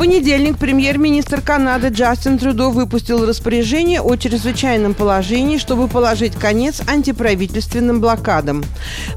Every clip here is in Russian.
Понедельник премьер-министр Канады Джастин Трюдо выпустил распоряжение о чрезвычайном положении, чтобы положить конец антиправительственным блокадам.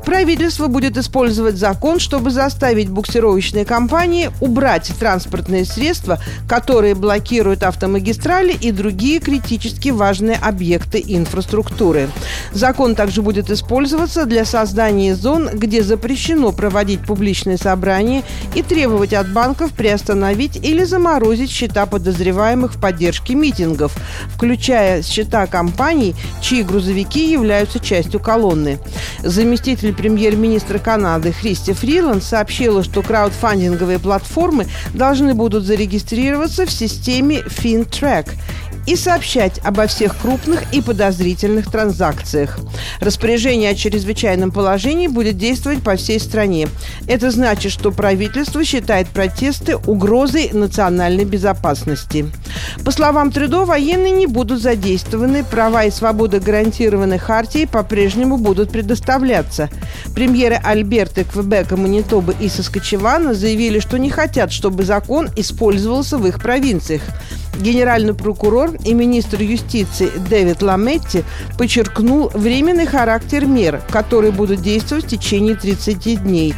Правительство будет использовать закон, чтобы заставить буксировочные компании убрать транспортные средства, которые блокируют автомагистрали и другие критически важные объекты инфраструктуры. Закон также будет использоваться для создания зон, где запрещено проводить публичные собрания и требовать от банков приостановить или или заморозить счета подозреваемых в поддержке митингов, включая счета компаний, чьи грузовики являются частью колонны. Заместитель премьер-министра Канады Христи Фриланд сообщила, что краудфандинговые платформы должны будут зарегистрироваться в системе FinTrack и сообщать обо всех крупных и подозрительных транзакциях. Распоряжение о чрезвычайном положении будет действовать по всей стране. Это значит, что правительство считает протесты угрозой национальной безопасности. По словам Трюдо, военные не будут задействованы, права и свободы, гарантированные Хартией, по-прежнему будут предоставляться. Премьеры Альберты, Квебека, Манитобы и Соскочевана заявили, что не хотят, чтобы закон использовался в их провинциях. Генеральный прокурор и министр юстиции Дэвид Ламетти подчеркнул временный характер мер, которые будут действовать в течение 30 дней.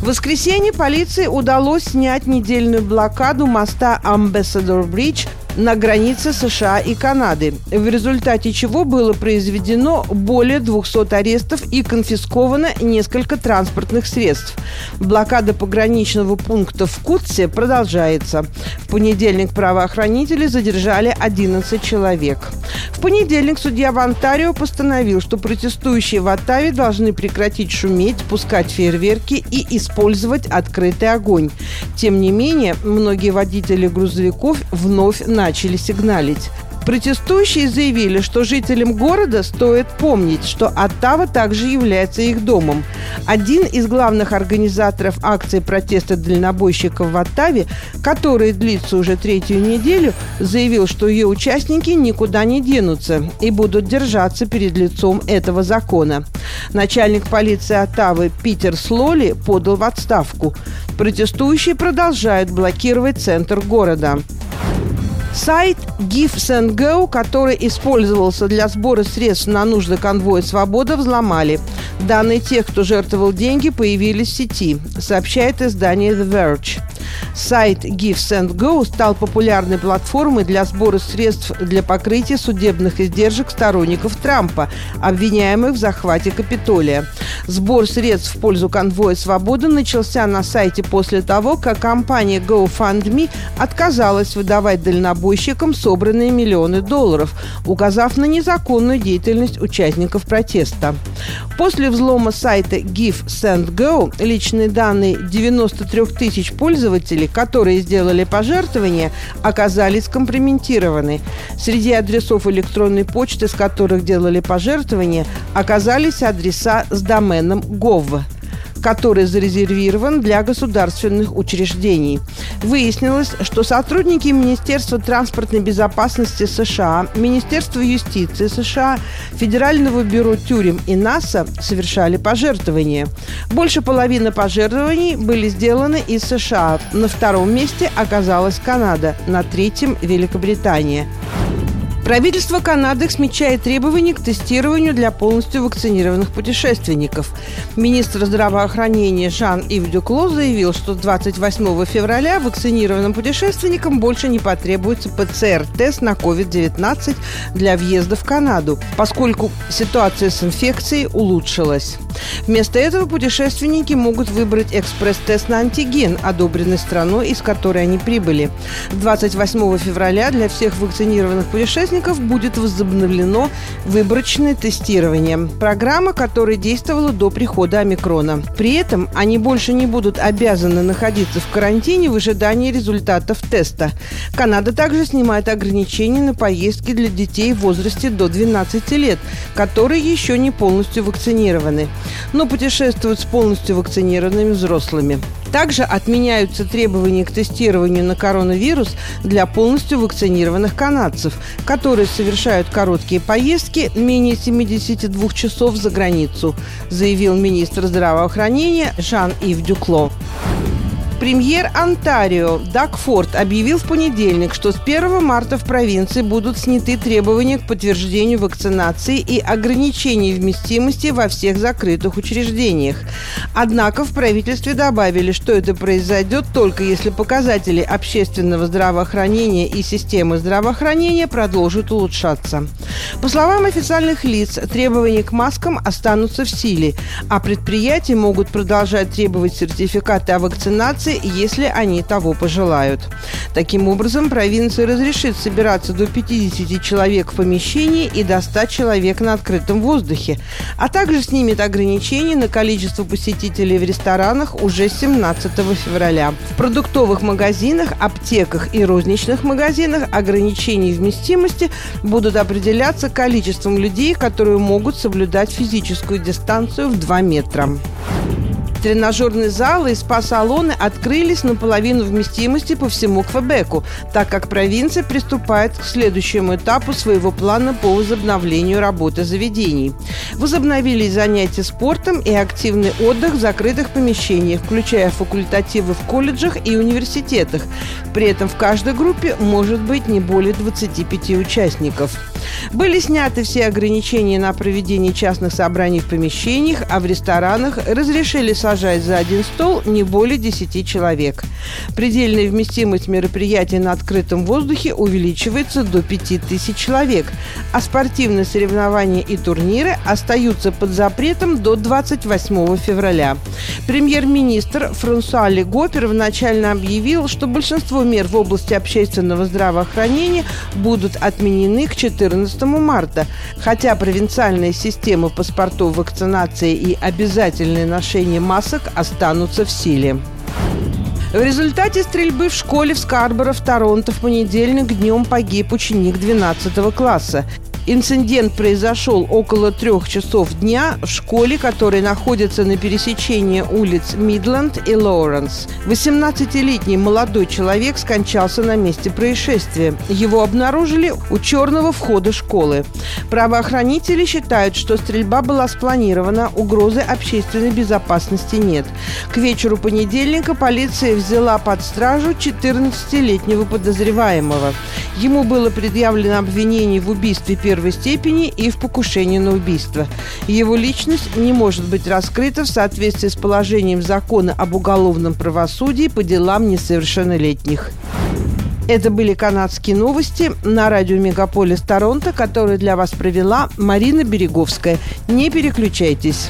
В воскресенье полиции удалось снять недельную блокаду моста Ambassador Bridge на границе США и Канады, в результате чего было произведено более 200 арестов и конфисковано несколько транспортных средств. Блокада пограничного пункта в Кутсе продолжается. В понедельник правоохранители задержали 11 человек. Понедельник судья в Онтарио постановил, что протестующие в Оттаве должны прекратить шуметь, пускать фейерверки и использовать открытый огонь. Тем не менее, многие водители грузовиков вновь начали сигналить. Протестующие заявили, что жителям города стоит помнить, что Оттава также является их домом. Один из главных организаторов акции протеста дальнобойщиков в Оттаве, который длится уже третью неделю, заявил, что ее участники никуда не денутся и будут держаться перед лицом этого закона. Начальник полиции Оттавы Питер Слоли подал в отставку. Протестующие продолжают блокировать центр города. Сайт GiveSendGo, который использовался для сбора средств на нужды конвоя «Свобода», взломали. Данные тех, кто жертвовал деньги, появились в сети, сообщает издание The Verge. Сайт GiveSendGo стал популярной платформой для сбора средств для покрытия судебных издержек сторонников Трампа, обвиняемых в захвате Капитолия. Сбор средств в пользу конвоя «Свободы» начался на сайте после того, как компания GoFundMe отказалась выдавать дальнобойщикам собранные миллионы долларов, указав на незаконную деятельность участников протеста. После взлома сайта GiveSendGo личные данные 93 тысяч пользователей, которые сделали пожертвования, оказались компрометированы. Среди адресов электронной почты, с которых делали пожертвования, оказались адреса с доменом gov который зарезервирован для государственных учреждений. Выяснилось, что сотрудники Министерства транспортной безопасности США, Министерства юстиции США, Федерального бюро тюрем и НАСА совершали пожертвования. Больше половины пожертвований были сделаны из США. На втором месте оказалась Канада, на третьем – Великобритания. Правительство Канады смягчает требования к тестированию для полностью вакцинированных путешественников. Министр здравоохранения Жан-Ив Дюкло заявил, что с 28 февраля вакцинированным путешественникам больше не потребуется ПЦР-тест на COVID-19 для въезда в Канаду, поскольку ситуация с инфекцией улучшилась. Вместо этого путешественники могут выбрать экспресс-тест на антиген, одобренный страной, из которой они прибыли. 28 февраля для всех вакцинированных путешественников участников будет возобновлено выборочное тестирование. Программа, которая действовала до прихода омикрона. При этом они больше не будут обязаны находиться в карантине в ожидании результатов теста. Канада также снимает ограничения на поездки для детей в возрасте до 12 лет, которые еще не полностью вакцинированы, но путешествуют с полностью вакцинированными взрослыми. Также отменяются требования к тестированию на коронавирус для полностью вакцинированных канадцев, которые совершают короткие поездки менее 72 часов за границу, заявил министр здравоохранения Жан-Ив Дюкло. Премьер Онтарио Даг Форд объявил в понедельник, что с 1 марта в провинции будут сняты требования к подтверждению вакцинации и ограничений вместимости во всех закрытых учреждениях. Однако в правительстве добавили, что это произойдет только если показатели общественного здравоохранения и системы здравоохранения продолжат улучшаться. По словам официальных лиц, требования к маскам останутся в силе, а предприятия могут продолжать требовать сертификаты о вакцинации если они того пожелают. Таким образом, провинция разрешит собираться до 50 человек в помещении и до 100 человек на открытом воздухе, а также снимет ограничения на количество посетителей в ресторанах уже 17 февраля. В продуктовых магазинах, аптеках и розничных магазинах ограничения вместимости будут определяться количеством людей, которые могут соблюдать физическую дистанцию в 2 метра. Тренажерные залы и спа-салоны открылись наполовину вместимости по всему Квебеку, так как провинция приступает к следующему этапу своего плана по возобновлению работы заведений. Возобновились занятия спортом и активный отдых в закрытых помещениях, включая факультативы в колледжах и университетах. При этом в каждой группе может быть не более 25 участников. Были сняты все ограничения на проведение частных собраний в помещениях, а в ресторанах разрешили сажать за один стол не более 10 человек. Предельная вместимость мероприятий на открытом воздухе увеличивается до 5000 человек, а спортивные соревнования и турниры остаются под запретом до 28 февраля. Премьер-министр Франсуа Лего первоначально объявил, что большинство мер в области общественного здравоохранения будут отменены к 14 марта, хотя провинциальная система паспортов вакцинации и обязательное ношение масок останутся в силе. В результате стрельбы в школе в Скарборо в Торонто в понедельник днем погиб ученик 12 класса. Инцидент произошел около трех часов дня в школе, которая находится на пересечении улиц Мидленд и Лоуренс. 18-летний молодой человек скончался на месте происшествия. Его обнаружили у черного входа школы. Правоохранители считают, что стрельба была спланирована, угрозы общественной безопасности нет. К вечеру понедельника полиция взяла под стражу 14-летнего подозреваемого. Ему было предъявлено обвинение в убийстве первого первой степени и в покушении на убийство. Его личность не может быть раскрыта в соответствии с положением закона об уголовном правосудии по делам несовершеннолетних. Это были канадские новости на радио Мегаполис Торонто, которые для вас провела Марина Береговская. Не переключайтесь.